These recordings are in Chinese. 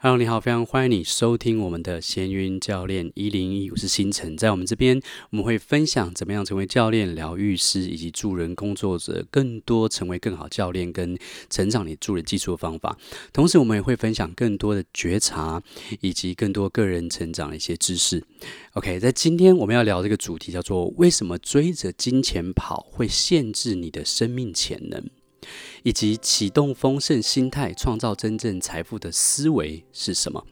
Hello，你好，非常欢迎你收听我们的闲云教练一零一，我是星辰，在我们这边我们会分享怎么样成为教练、疗愈师以及助人工作者，更多成为更好教练跟成长你助人技术的方法。同时，我们也会分享更多的觉察以及更多个人成长的一些知识。OK，在今天我们要聊这个主题叫做为什么追着金钱跑会限制你的生命潜能？以及启动丰盛心态，创造真正财富的思维是什么？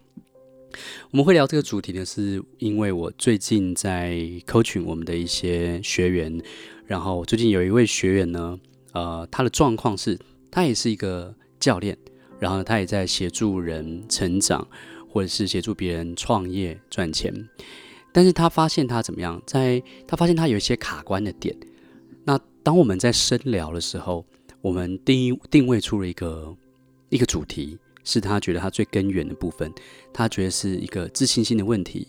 我们会聊这个主题呢，是因为我最近在 coaching 我们的一些学员，然后最近有一位学员呢，呃，他的状况是，他也是一个教练，然后他也在协助人成长，或者是协助别人创业赚钱，但是他发现他怎么样，在他发现他有一些卡关的点。那当我们在深聊的时候，我们定定位出了一个一个主题，是他觉得他最根源的部分，他觉得是一个自信心的问题。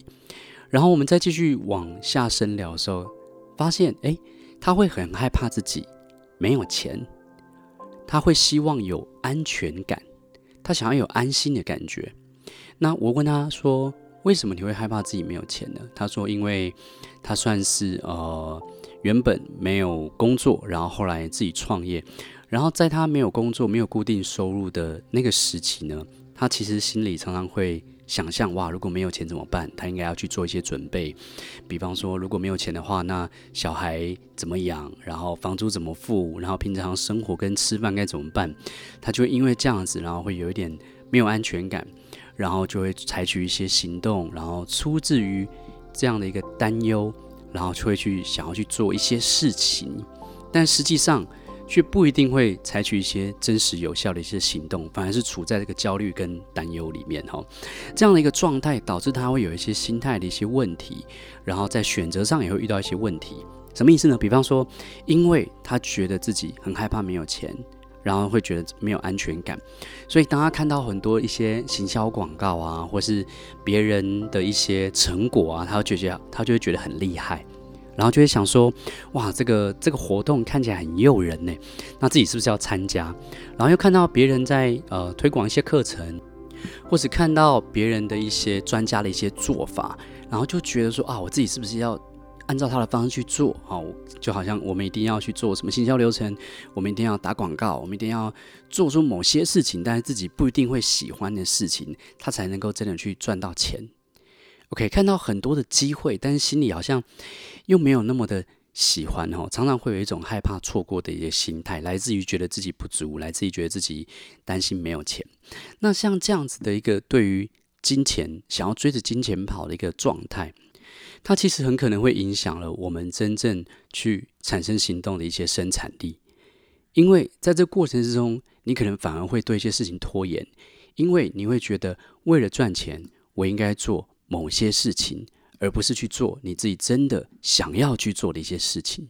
然后我们再继续往下深聊的时候，发现诶，他会很害怕自己没有钱，他会希望有安全感，他想要有安心的感觉。那我问他说，为什么你会害怕自己没有钱呢？他说，因为他算是呃原本没有工作，然后后来自己创业。然后在他没有工作、没有固定收入的那个时期呢，他其实心里常常会想象：哇，如果没有钱怎么办？他应该要去做一些准备，比方说，如果没有钱的话，那小孩怎么养？然后房租怎么付？然后平常生活跟吃饭该怎么办？他就因为这样子，然后会有一点没有安全感，然后就会采取一些行动，然后出自于这样的一个担忧，然后就会去想要去做一些事情，但实际上。却不一定会采取一些真实有效的一些行动，反而是处在这个焦虑跟担忧里面哈。这样的一个状态导致他会有一些心态的一些问题，然后在选择上也会遇到一些问题。什么意思呢？比方说，因为他觉得自己很害怕没有钱，然后会觉得没有安全感，所以当他看到很多一些行销广告啊，或是别人的一些成果啊，他就觉得他就会觉得很厉害。然后就会想说，哇，这个这个活动看起来很诱人呢，那自己是不是要参加？然后又看到别人在呃推广一些课程，或是看到别人的一些专家的一些做法，然后就觉得说啊，我自己是不是要按照他的方式去做？好，就好像我们一定要去做什么行销流程，我们一定要打广告，我们一定要做出某些事情，但是自己不一定会喜欢的事情，他才能够真的去赚到钱。OK，看到很多的机会，但是心里好像又没有那么的喜欢哦，常常会有一种害怕错过的一些心态，来自于觉得自己不足，来自于觉得自己担心没有钱。那像这样子的一个对于金钱想要追着金钱跑的一个状态，它其实很可能会影响了我们真正去产生行动的一些生产力，因为在这过程之中，你可能反而会对一些事情拖延，因为你会觉得为了赚钱，我应该做。某些事情，而不是去做你自己真的想要去做的一些事情。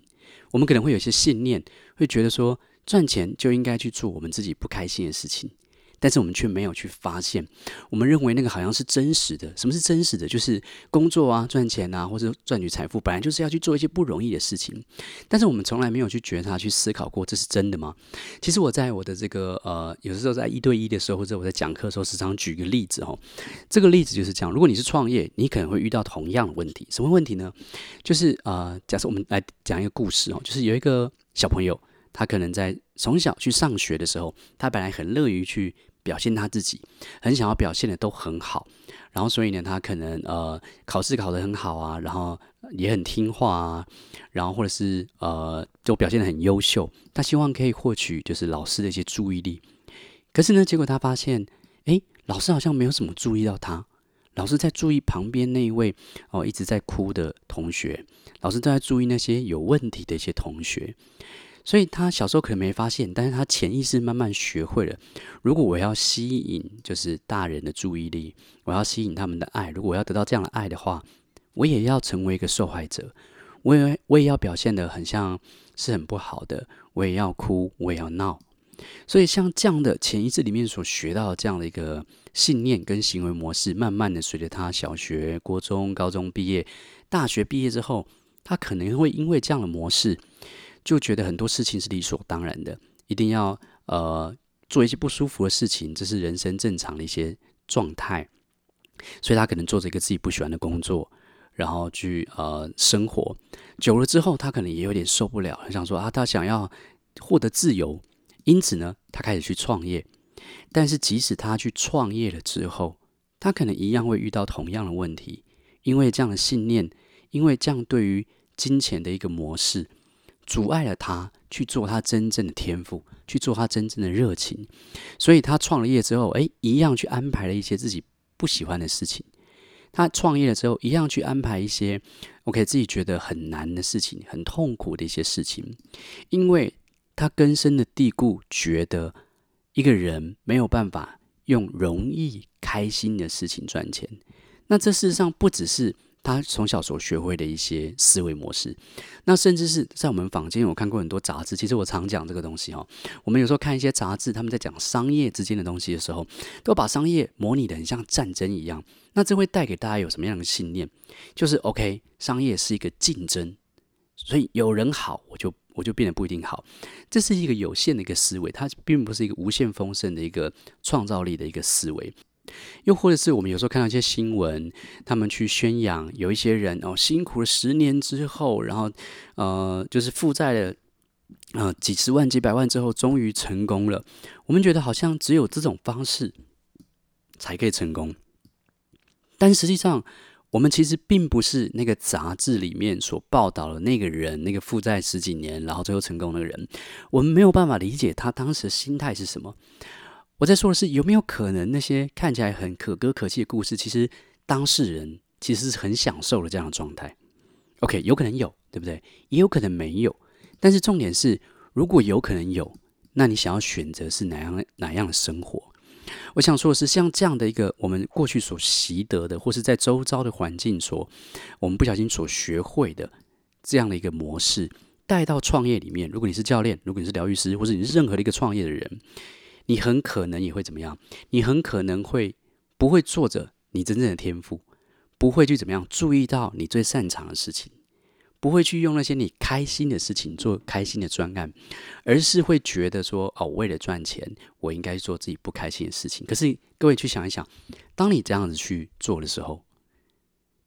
我们可能会有一些信念，会觉得说赚钱就应该去做我们自己不开心的事情。但是我们却没有去发现，我们认为那个好像是真实的。什么是真实的？就是工作啊、赚钱啊，或者赚取财富，本来就是要去做一些不容易的事情。但是我们从来没有去觉察、去思考过，这是真的吗？其实我在我的这个呃，有的时候在一对一的时候，或者我在讲课的时候，时常举个例子哦。这个例子就是这样：如果你是创业，你可能会遇到同样的问题。什么问题呢？就是呃，假设我们来讲一个故事哦，就是有一个小朋友，他可能在从小去上学的时候，他本来很乐于去。表现他自己，很想要表现的都很好，然后所以呢，他可能呃考试考得很好啊，然后也很听话啊，然后或者是呃就表现得很优秀，他希望可以获取就是老师的一些注意力。可是呢，结果他发现，诶，老师好像没有什么注意到他，老师在注意旁边那一位哦一直在哭的同学，老师都在注意那些有问题的一些同学。所以他小时候可能没发现，但是他潜意识慢慢学会了。如果我要吸引就是大人的注意力，我要吸引他们的爱，如果我要得到这样的爱的话，我也要成为一个受害者，我也我也要表现得很像是很不好的，我也要哭，我也要闹。所以像这样的潜意识里面所学到的这样的一个信念跟行为模式，慢慢的随着他小学、国中、高中毕业、大学毕业之后，他可能会因为这样的模式。就觉得很多事情是理所当然的，一定要呃做一些不舒服的事情，这是人生正常的一些状态，所以他可能做着一个自己不喜欢的工作，然后去呃生活久了之后，他可能也有点受不了，很想说啊，他想要获得自由，因此呢，他开始去创业。但是即使他去创业了之后，他可能一样会遇到同样的问题，因为这样的信念，因为这样对于金钱的一个模式，阻碍了他去做他真正的天赋，去做他真正的热情。所以他创了业之后，诶，一样去安排了一些自己不喜欢的事情。他创业了之后，一样去安排一些 OK 自己觉得很难的事情，很痛苦的一些事情，因为他根深的蒂固觉得。一个人没有办法用容易、开心的事情赚钱，那这事实上不只是他从小所学会的一些思维模式，那甚至是在我们坊间，我看过很多杂志。其实我常讲这个东西哈，我们有时候看一些杂志，他们在讲商业之间的东西的时候，都把商业模拟得很像战争一样。那这会带给大家有什么样的信念？就是 OK，商业是一个竞争，所以有人好，我就。我就变得不一定好，这是一个有限的一个思维，它并不是一个无限丰盛的一个创造力的一个思维。又或者是我们有时候看到一些新闻，他们去宣扬有一些人哦，辛苦了十年之后，然后呃，就是负债了呃几十万、几百万之后，终于成功了。我们觉得好像只有这种方式才可以成功，但实际上。我们其实并不是那个杂志里面所报道的那个人，那个负债十几年然后最后成功的人。我们没有办法理解他当时的心态是什么。我在说的是，有没有可能那些看起来很可歌可泣的故事，其实当事人其实是很享受的这样的状态？OK，有可能有，对不对？也有可能没有。但是重点是，如果有可能有，那你想要选择是哪样哪样的生活？我想说的是，像这样的一个我们过去所习得的，或是在周遭的环境所我们不小心所学会的这样的一个模式，带到创业里面。如果你是教练，如果你是疗愈师，或者你是任何的一个创业的人，你很可能也会怎么样？你很可能会不会做着你真正的天赋，不会去怎么样注意到你最擅长的事情。不会去用那些你开心的事情做开心的专案，而是会觉得说：“哦，为了赚钱，我应该做自己不开心的事情。”可是各位去想一想，当你这样子去做的时候，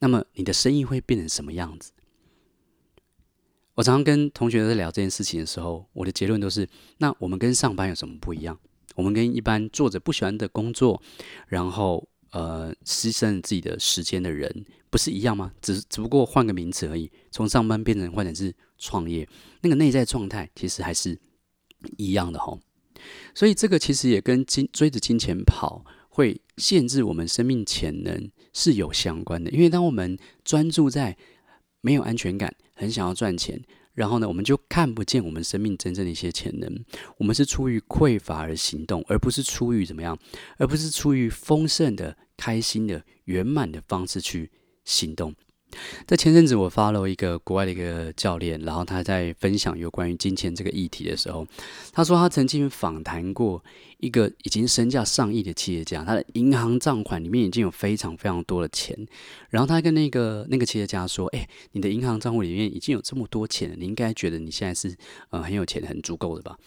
那么你的生意会变成什么样子？我常常跟同学在聊这件事情的时候，我的结论都是：那我们跟上班有什么不一样？我们跟一般做着不喜欢的工作，然后。呃，牺牲自己的时间的人，不是一样吗？只只不过换个名词而已，从上班变成换成是创业，那个内在状态其实还是一样的吼。所以这个其实也跟金追着金钱跑，会限制我们生命潜能是有相关的。因为当我们专注在没有安全感，很想要赚钱。然后呢，我们就看不见我们生命真正的一些潜能。我们是出于匮乏而行动，而不是出于怎么样，而不是出于丰盛的、开心的、圆满的方式去行动。在前阵子，我 follow 一个国外的一个教练，然后他在分享有关于金钱这个议题的时候，他说他曾经访谈过一个已经身价上亿的企业家，他的银行账款里面已经有非常非常多的钱，然后他跟那个那个企业家说：“哎，你的银行账户里面已经有这么多钱，你应该觉得你现在是呃很有钱、很足够的吧？”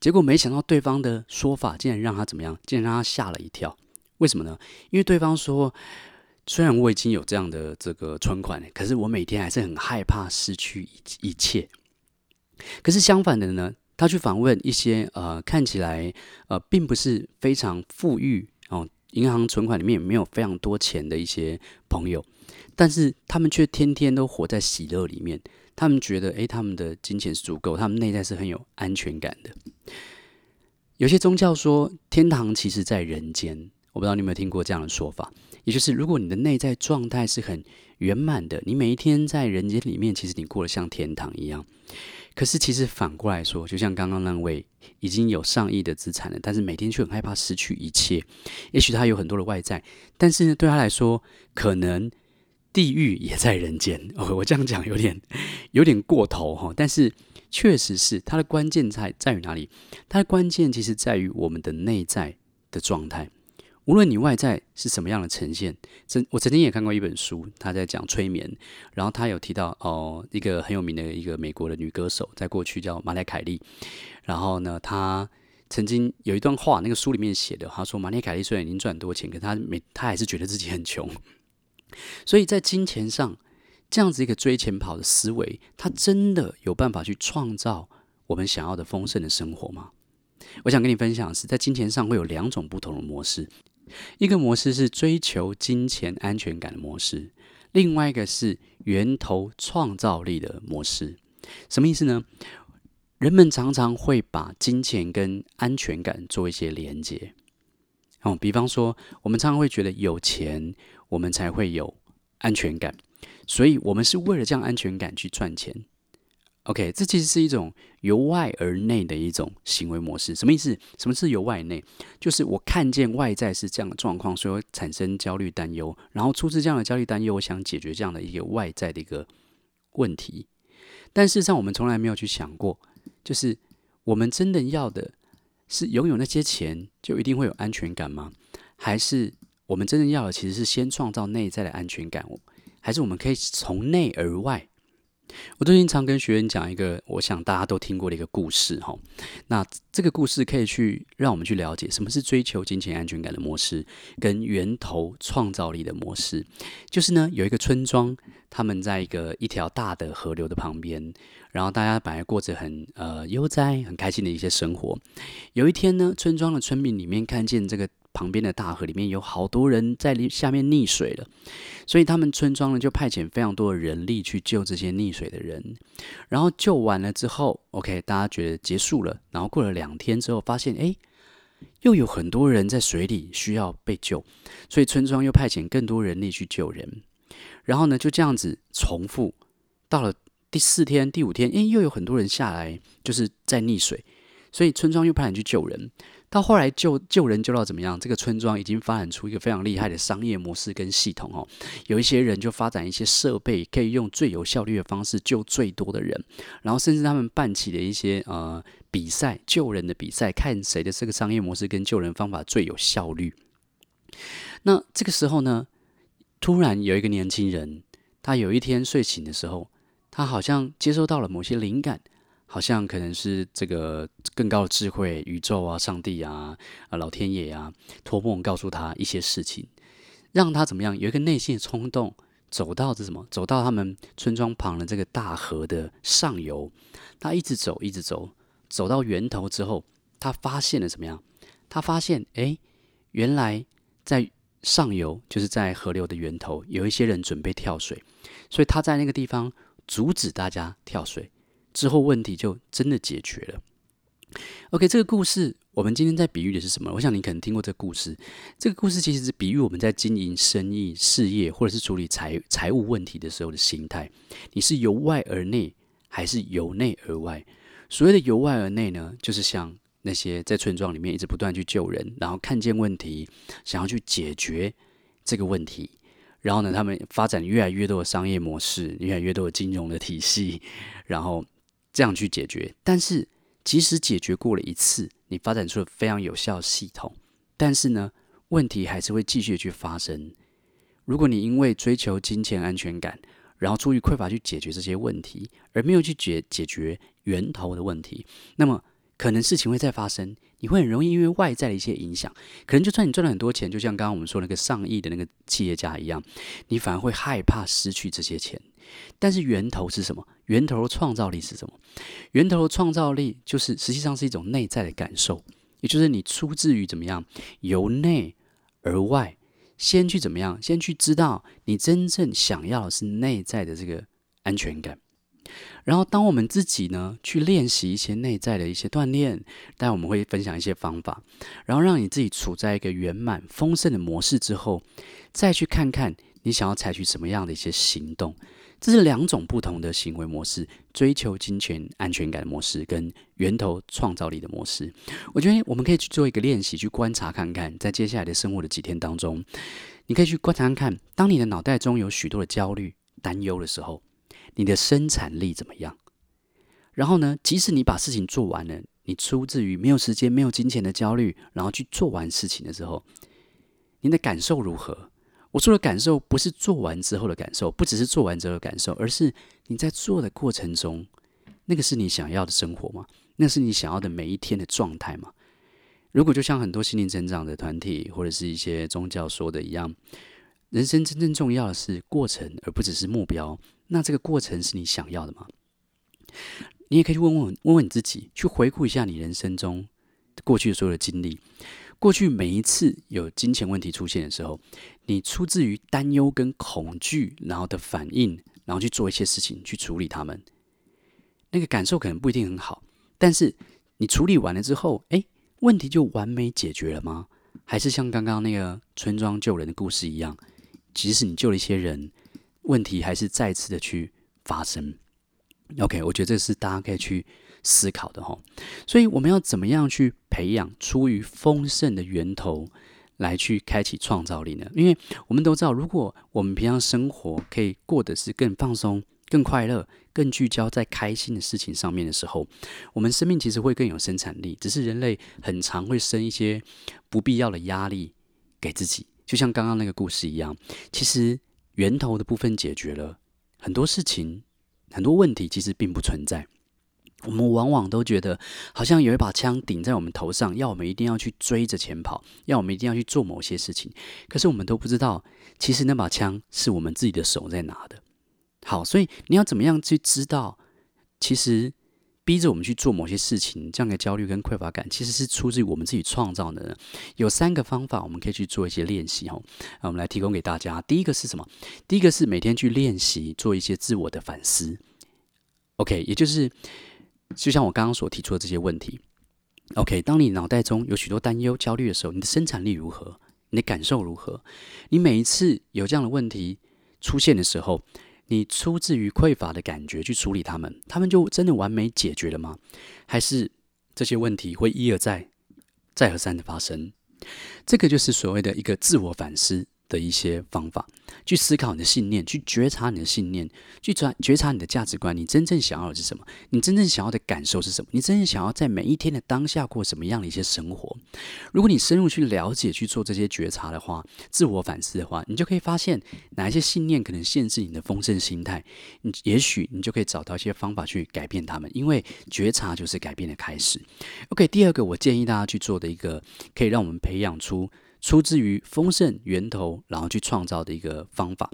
结果没想到对方的说法竟然让他怎么样？竟然让他吓了一跳。为什么呢？因为对方说。虽然我已经有这样的这个存款，可是我每天还是很害怕失去一一切。可是相反的呢，他去访问一些呃看起来呃并不是非常富裕哦，银行存款里面也没有非常多钱的一些朋友，但是他们却天天都活在喜乐里面。他们觉得，诶，他们的金钱是足够，他们内在是很有安全感的。有些宗教说，天堂其实在人间。我不知道你有没有听过这样的说法，也就是如果你的内在状态是很圆满的，你每一天在人间里面，其实你过得像天堂一样。可是其实反过来说，就像刚刚那位已经有上亿的资产了，但是每天却很害怕失去一切。也许他有很多的外在，但是呢，对他来说，可能地狱也在人间。哦，我这样讲有点有点过头哈，但是确实是它的关键在在于哪里？它的关键其实在于我们的内在的状态。无论你外在是什么样的呈现，曾我曾经也看过一本书，他在讲催眠，然后他有提到哦，一个很有名的一个美国的女歌手，在过去叫玛丽凯莉，然后呢，她曾经有一段话，那个书里面写的，她说：“马内凯利虽然已经赚很多钱，可他没，他还是觉得自己很穷。所以在金钱上，这样子一个追钱跑的思维，他真的有办法去创造我们想要的丰盛的生活吗？我想跟你分享的是，在金钱上会有两种不同的模式，一个模式是追求金钱安全感的模式，另外一个是源头创造力的模式。什么意思呢？”人们常常会把金钱跟安全感做一些连接，哦，比方说，我们常常会觉得有钱，我们才会有安全感，所以我们是为了这样安全感去赚钱。OK，这其实是一种由外而内的一种行为模式。什么意思？什么是由外内？就是我看见外在是这样的状况，所以我产生焦虑担忧，然后出自这样的焦虑担忧，我想解决这样的一个外在的一个问题。但事实上，我们从来没有去想过。就是我们真的要的是拥有那些钱就一定会有安全感吗？还是我们真正要的其实是先创造内在的安全感？还是我们可以从内而外？我最近常跟学员讲一个，我想大家都听过的一个故事哈。那这个故事可以去让我们去了解什么是追求金钱安全感的模式，跟源头创造力的模式。就是呢，有一个村庄，他们在一个一条大的河流的旁边，然后大家本来过着很呃悠哉、很开心的一些生活。有一天呢，村庄的村民里面看见这个。旁边的大河里面有好多人在下面溺水了，所以他们村庄呢就派遣非常多的人力去救这些溺水的人。然后救完了之后，OK，大家觉得结束了。然后过了两天之后，发现哎，又有很多人在水里需要被救，所以村庄又派遣更多人力去救人。然后呢，就这样子重复，到了第四天、第五天，哎，又有很多人下来，就是在溺水，所以村庄又派人去救人。到后来救救人救到怎么样？这个村庄已经发展出一个非常厉害的商业模式跟系统哦。有一些人就发展一些设备，可以用最有效率的方式救最多的人。然后甚至他们办起了一些呃比赛，救人的比赛，看谁的这个商业模式跟救人方法最有效率。那这个时候呢，突然有一个年轻人，他有一天睡醒的时候，他好像接收到了某些灵感。好像可能是这个更高的智慧，宇宙啊、上帝啊、啊老天爷啊，托梦告诉他一些事情，让他怎么样？有一个内心的冲动，走到这什么？走到他们村庄旁的这个大河的上游。他一直走，一直走，走到源头之后，他发现了怎么样？他发现，哎，原来在上游，就是在河流的源头，有一些人准备跳水，所以他在那个地方阻止大家跳水。之后问题就真的解决了。OK，这个故事我们今天在比喻的是什么？我想你可能听过这个故事。这个故事其实是比喻我们在经营生意、事业或者是处理财财务问题的时候的心态。你是由外而内，还是由内而外？所谓的由外而内呢，就是像那些在村庄里面一直不断去救人，然后看见问题，想要去解决这个问题。然后呢，他们发展越来越多的商业模式，越来越多的金融的体系，然后。这样去解决，但是即使解决过了一次，你发展出了非常有效的系统，但是呢，问题还是会继续去发生。如果你因为追求金钱安全感，然后出于匮乏去解决这些问题，而没有去解解决源头的问题，那么可能事情会再发生。你会很容易因为外在的一些影响，可能就算你赚了很多钱，就像刚刚我们说那个上亿的那个企业家一样，你反而会害怕失去这些钱。但是源头是什么？源头的创造力是什么？源头的创造力就是实际上是一种内在的感受，也就是你出自于怎么样，由内而外，先去怎么样，先去知道你真正想要的是内在的这个安全感。然后当我们自己呢去练习一些内在的一些锻炼，待会我们会分享一些方法，然后让你自己处在一个圆满丰盛的模式之后，再去看看你想要采取什么样的一些行动。这是两种不同的行为模式：追求金钱安全感模式，跟源头创造力的模式。我觉得我们可以去做一个练习，去观察看看，在接下来的生活的几天当中，你可以去观察看看，当你的脑袋中有许多的焦虑、担忧的时候，你的生产力怎么样？然后呢，即使你把事情做完了，你出自于没有时间、没有金钱的焦虑，然后去做完事情的时候，你的感受如何？我说的感受不是做完之后的感受，不只是做完之后的感受，而是你在做的过程中，那个是你想要的生活吗？那是你想要的每一天的状态吗？如果就像很多心灵成长的团体或者是一些宗教说的一样，人生真正重要的是过程，而不只是目标。那这个过程是你想要的吗？你也可以去问问问问你自己，去回顾一下你人生中过去的所有的经历。过去每一次有金钱问题出现的时候，你出自于担忧跟恐惧，然后的反应，然后去做一些事情去处理他们，那个感受可能不一定很好，但是你处理完了之后，诶，问题就完美解决了吗？还是像刚刚那个村庄救人的故事一样，即使你救了一些人，问题还是再次的去发生？OK，我觉得这是大家可以去。思考的哈，所以我们要怎么样去培养出于丰盛的源头来去开启创造力呢？因为我们都知道，如果我们平常生活可以过得是更放松、更快乐、更聚焦在开心的事情上面的时候，我们生命其实会更有生产力。只是人类很常会生一些不必要的压力给自己，就像刚刚那个故事一样。其实源头的部分解决了很多事情，很多问题其实并不存在。我们往往都觉得，好像有一把枪顶在我们头上，要我们一定要去追着前跑，要我们一定要去做某些事情。可是我们都不知道，其实那把枪是我们自己的手在拿的。好，所以你要怎么样去知道，其实逼着我们去做某些事情，这样的焦虑跟匮乏感，其实是出自于我们自己创造的呢？有三个方法，我们可以去做一些练习哦。那我们来提供给大家。第一个是什么？第一个是每天去练习做一些自我的反思。OK，也就是。就像我刚刚所提出的这些问题，OK，当你脑袋中有许多担忧、焦虑的时候，你的生产力如何？你的感受如何？你每一次有这样的问题出现的时候，你出自于匮乏的感觉去处理他们，他们就真的完美解决了吗？还是这些问题会一而再、再而三的发生？这个就是所谓的一个自我反思。的一些方法，去思考你的信念，去觉察你的信念，去觉觉察你的价值观。你真正想要的是什么？你真正想要的感受是什么？你真正想要在每一天的当下过什么样的一些生活？如果你深入去了解、去做这些觉察的话，自我反思的话，你就可以发现哪一些信念可能限制你的丰盛心态。你也许你就可以找到一些方法去改变他们，因为觉察就是改变的开始。OK，第二个我建议大家去做的一个，可以让我们培养出。出自于丰盛源头，然后去创造的一个方法，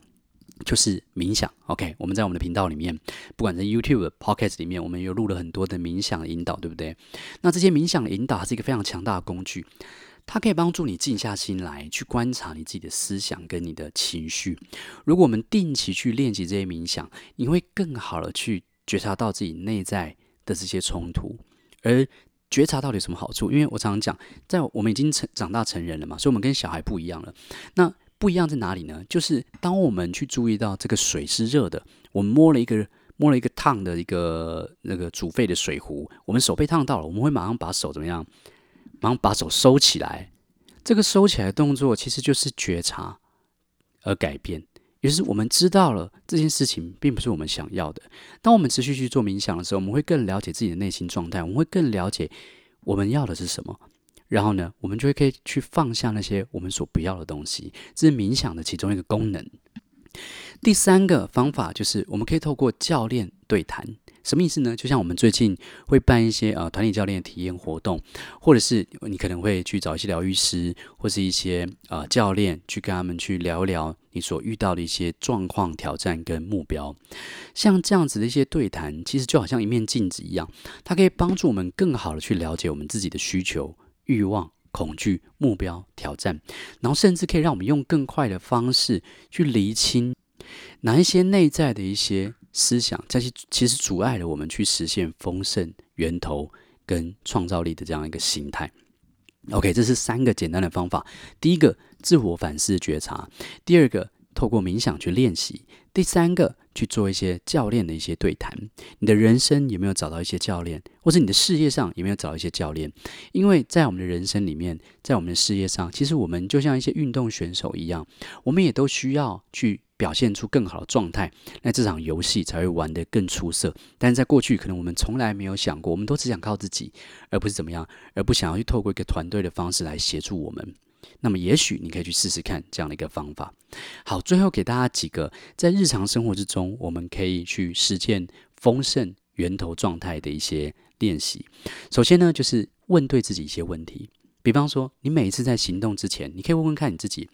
就是冥想。OK，我们在我们的频道里面，不管在 YouTube、Podcast 里面，我们有录了很多的冥想引导，对不对？那这些冥想引导是一个非常强大的工具，它可以帮助你静下心来，去观察你自己的思想跟你的情绪。如果我们定期去练习这些冥想，你会更好的去觉察到自己内在的这些冲突，而。觉察到底有什么好处？因为我常常讲，在我们已经成长大成人了嘛，所以我们跟小孩不一样了。那不一样在哪里呢？就是当我们去注意到这个水是热的，我们摸了一个摸了一个烫的一个那个煮沸的水壶，我们手被烫到了，我们会马上把手怎么样？马上把手收起来。这个收起来的动作其实就是觉察而改变。于是我们知道了这件事情并不是我们想要的。当我们持续去做冥想的时候，我们会更了解自己的内心状态，我们会更了解我们要的是什么。然后呢，我们就会可以去放下那些我们所不要的东西。这是冥想的其中一个功能。第三个方法就是，我们可以透过教练对谈。什么意思呢？就像我们最近会办一些呃团体教练的体验活动，或者是你可能会去找一些疗愈师或是一些呃教练去跟他们去聊一聊你所遇到的一些状况、挑战跟目标。像这样子的一些对谈，其实就好像一面镜子一样，它可以帮助我们更好的去了解我们自己的需求、欲望、恐惧、目标、挑战，然后甚至可以让我们用更快的方式去厘清哪一些内在的一些。思想，这些其实阻碍了我们去实现丰盛源头跟创造力的这样一个形态。OK，这是三个简单的方法。第一个，自我反思觉察；第二个，透过冥想去练习；第三个，去做一些教练的一些对谈。你的人生有没有找到一些教练，或者你的事业上有没有找到一些教练？因为在我们的人生里面，在我们的事业上，其实我们就像一些运动选手一样，我们也都需要去。表现出更好的状态，那这场游戏才会玩得更出色。但是在过去，可能我们从来没有想过，我们都只想靠自己，而不是怎么样，而不想要去透过一个团队的方式来协助我们。那么，也许你可以去试试看这样的一个方法。好，最后给大家几个在日常生活之中，我们可以去实践丰盛源头状态的一些练习。首先呢，就是问对自己一些问题。比方说，你每一次在行动之前，你可以问问看你自己：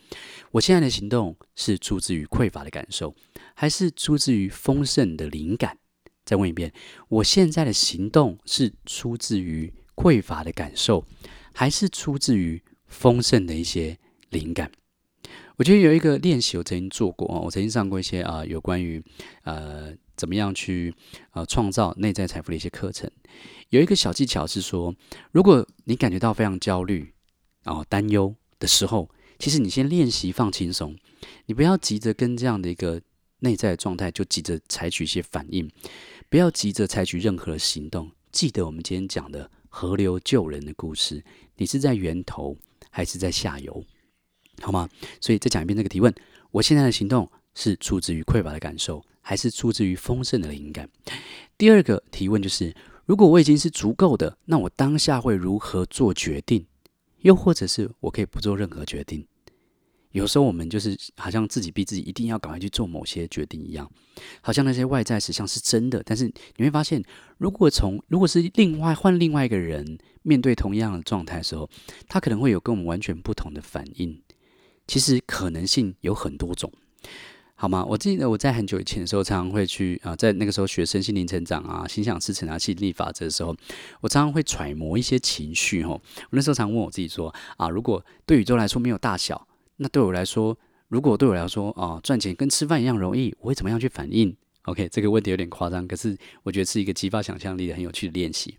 我现在的行动是出自于匮乏的感受，还是出自于丰盛的灵感？再问一遍：我现在的行动是出自于匮乏的感受，还是出自于丰盛的一些灵感？我觉得有一个练习，我曾经做过哦，我曾经上过一些啊、有关于呃怎么样去呃创造内在财富的一些课程。有一个小技巧是说，如果你感觉到非常焦虑、然后担忧的时候，其实你先练习放轻松，你不要急着跟这样的一个内在状态就急着采取一些反应，不要急着采取任何行动。记得我们今天讲的河流救人的故事，你是在源头还是在下游？好吗？所以再讲一遍这个提问：我现在的行动是出自于匮乏的感受，还是出自于丰盛的灵感？第二个提问就是。如果我已经是足够的，那我当下会如何做决定？又或者是我可以不做任何决定？有时候我们就是好像自己逼自己一定要赶快去做某些决定一样，好像那些外在实相是真的。但是你会发现，如果从如果是另外换另外一个人面对同样的状态的时候，他可能会有跟我们完全不同的反应。其实可能性有很多种。好吗？我记得我在很久以前的时候，常常会去啊，在那个时候学身心灵成长啊、心想事成啊、吸引力法则的时候，我常常会揣摩一些情绪。吼，我那时候常问我自己说啊，如果对宇宙来说没有大小，那对我来说，如果对我来说啊，赚钱跟吃饭一样容易，我会怎么样去反应？OK，这个问题有点夸张，可是我觉得是一个激发想象力的很有趣的练习。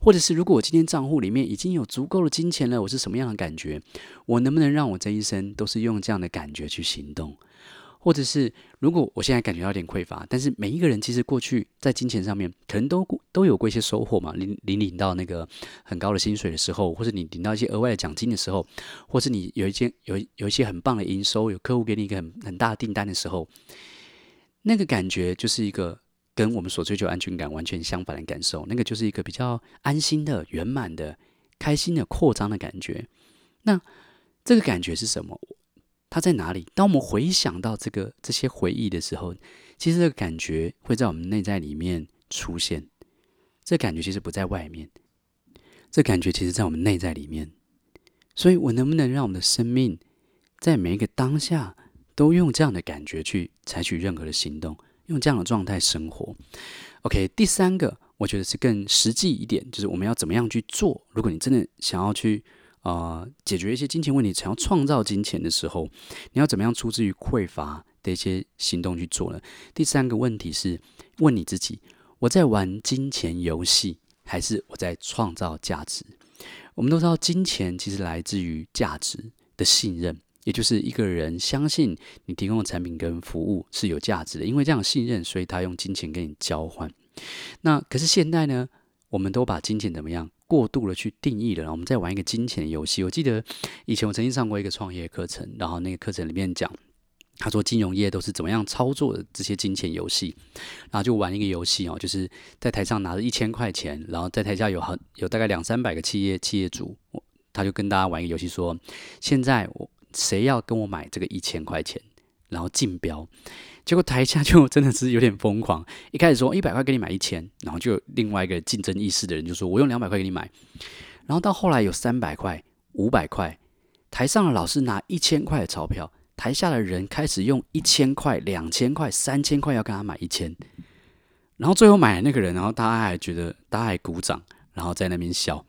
或者是如果我今天账户里面已经有足够的金钱了，我是什么样的感觉？我能不能让我这一生都是用这样的感觉去行动？或者是，如果我现在感觉到有点匮乏，但是每一个人其实过去在金钱上面可能都都有过一些收获嘛，领领领到那个很高的薪水的时候，或者你领到一些额外的奖金的时候，或是你有一件有有一些很棒的营收，有客户给你一个很很大的订单的时候，那个感觉就是一个跟我们所追求安全感完全相反的感受，那个就是一个比较安心的、圆满的、开心的、扩张的感觉。那这个感觉是什么？它在哪里？当我们回想到这个这些回忆的时候，其实这个感觉会在我们内在里面出现。这感觉其实不在外面，这感觉其实在我们内在里面。所以，我能不能让我们的生命在每一个当下都用这样的感觉去采取任何的行动，用这样的状态生活？OK，第三个，我觉得是更实际一点，就是我们要怎么样去做？如果你真的想要去。啊、呃，解决一些金钱问题，想要创造金钱的时候，你要怎么样出自于匮乏的一些行动去做呢？第三个问题是问你自己：我在玩金钱游戏，还是我在创造价值？我们都知道，金钱其实来自于价值的信任，也就是一个人相信你提供的产品跟服务是有价值的，因为这样信任，所以他用金钱跟你交换。那可是现在呢？我们都把金钱怎么样？过度的去定义了，然后我们再玩一个金钱游戏。我记得以前我曾经上过一个创业课程，然后那个课程里面讲，他说金融业都是怎么样操作的这些金钱游戏，然后就玩一个游戏哦，就是在台上拿着一千块钱，然后在台下有很有大概两三百个企业企业主，他就跟大家玩一个游戏，说现在我谁要跟我买这个一千块钱，然后竞标。结果台下就真的是有点疯狂，一开始说一百块给你买一千，然后就有另外一个竞争意识的人就说我用两百块给你买，然后到后来有三百块、五百块，台上的老师拿一千块的钞票，台下的人开始用一千块、两千块、三千块要跟他买一千，然后最后买的那个人，然后大家还觉得大家还鼓掌，然后在那边笑。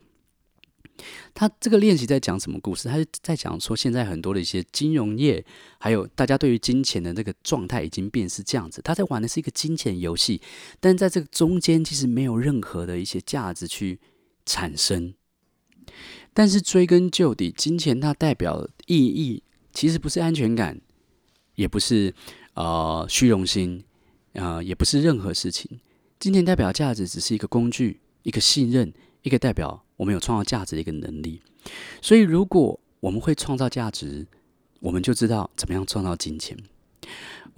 他这个练习在讲什么故事？他是在讲说，现在很多的一些金融业，还有大家对于金钱的那个状态已经变是这样子。他在玩的是一个金钱游戏，但在这个中间其实没有任何的一些价值去产生。但是追根究底，金钱它代表意义其实不是安全感，也不是呃虚荣心，呃也不是任何事情。金钱代表价值只是一个工具，一个信任，一个代表。我们有创造价值的一个能力，所以如果我们会创造价值，我们就知道怎么样创造金钱。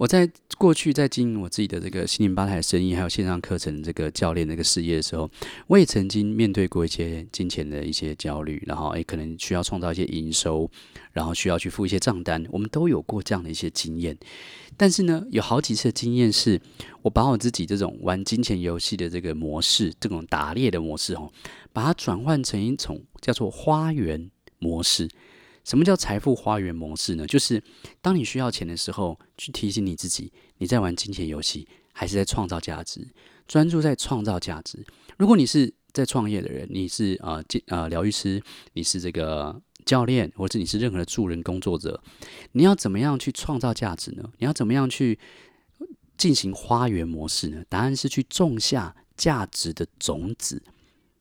我在过去在经营我自己的这个心灵吧台生意，还有线上课程这个教练这个事业的时候，我也曾经面对过一些金钱的一些焦虑，然后也可能需要创造一些营收，然后需要去付一些账单，我们都有过这样的一些经验。但是呢，有好几次的经验是，我把我自己这种玩金钱游戏的这个模式，这种打猎的模式哦，把它转换成一种叫做花园模式。什么叫财富花园模式呢？就是当你需要钱的时候，去提醒你自己，你在玩金钱游戏，还是在创造价值？专注在创造价值。如果你是在创业的人，你是呃呃疗愈师，你是这个教练，或者你是任何的助人工作者，你要怎么样去创造价值呢？你要怎么样去进行花园模式呢？答案是去种下价值的种子。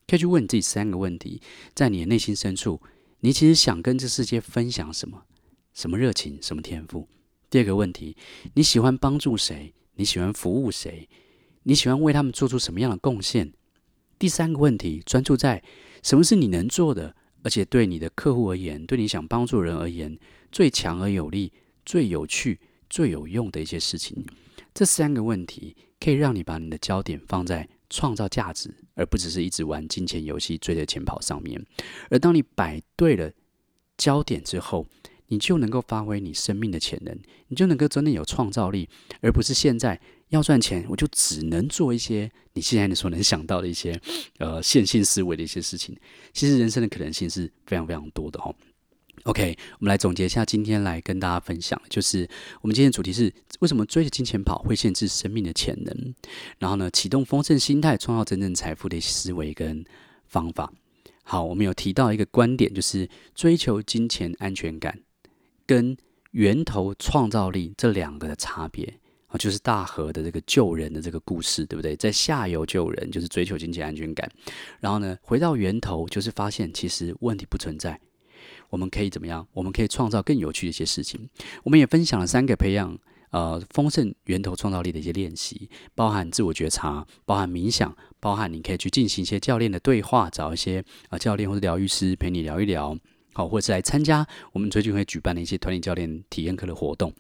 可以去问你自己三个问题，在你的内心深处。你其实想跟这世界分享什么？什么热情？什么天赋？第二个问题，你喜欢帮助谁？你喜欢服务谁？你喜欢为他们做出什么样的贡献？第三个问题，专注在什么是你能做的，而且对你的客户而言，对你想帮助人而言，最强而有力、最有趣、最有用的一些事情。这三个问题可以让你把你的焦点放在创造价值，而不只是一直玩金钱游戏、追着钱跑上面。而当你摆对了焦点之后，你就能够发挥你生命的潜能，你就能够真的有创造力，而不是现在要赚钱，我就只能做一些你现在你所能想到的一些呃线性思维的一些事情。其实人生的可能性是非常非常多的哦。OK，我们来总结一下今天来跟大家分享，就是我们今天的主题是为什么追着金钱跑会限制生命的潜能？然后呢，启动丰盛心态，创造真正财富的思维跟方法。好，我们有提到一个观点，就是追求金钱安全感跟源头创造力这两个的差别啊，就是大河的这个救人的这个故事，对不对？在下游救人就是追求金钱安全感，然后呢，回到源头就是发现其实问题不存在。我们可以怎么样？我们可以创造更有趣的一些事情。我们也分享了三个培养呃丰盛源头创造力的一些练习，包含自我觉察，包含冥想，包含你可以去进行一些教练的对话，找一些啊、教练或者疗愈师陪你聊一聊，好，或者是来参加我们最近会举办的一些团体教练体验课的活动，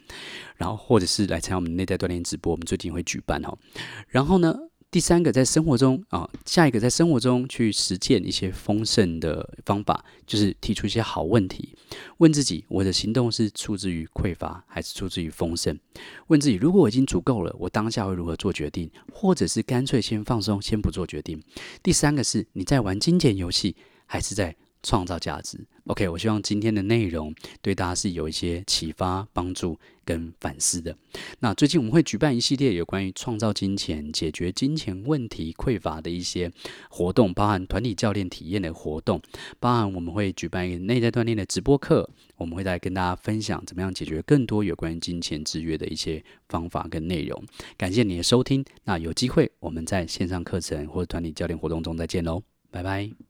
然后或者是来参加我们内在锻炼直播，我们最近会举办哈，然后呢，第三个，在生活中啊，下一个在生活中去实践一些丰盛的方法，就是提出一些好问题，问自己：我的行动是出自于匮乏，还是出自于丰盛？问自己：如果我已经足够了，我当下会如何做决定？或者是干脆先放松，先不做决定？第三个是你在玩金钱游戏，还是在创造价值？OK，我希望今天的内容对大家是有一些启发、帮助跟反思的。那最近我们会举办一系列有关于创造金钱、解决金钱问题、匮乏的一些活动，包含团体教练体验的活动，包含我们会举办一个内在锻炼的直播课，我们会再跟大家分享怎么样解决更多有关于金钱制约的一些方法跟内容。感谢你的收听，那有机会我们在线上课程或者团体教练活动中再见喽，拜拜。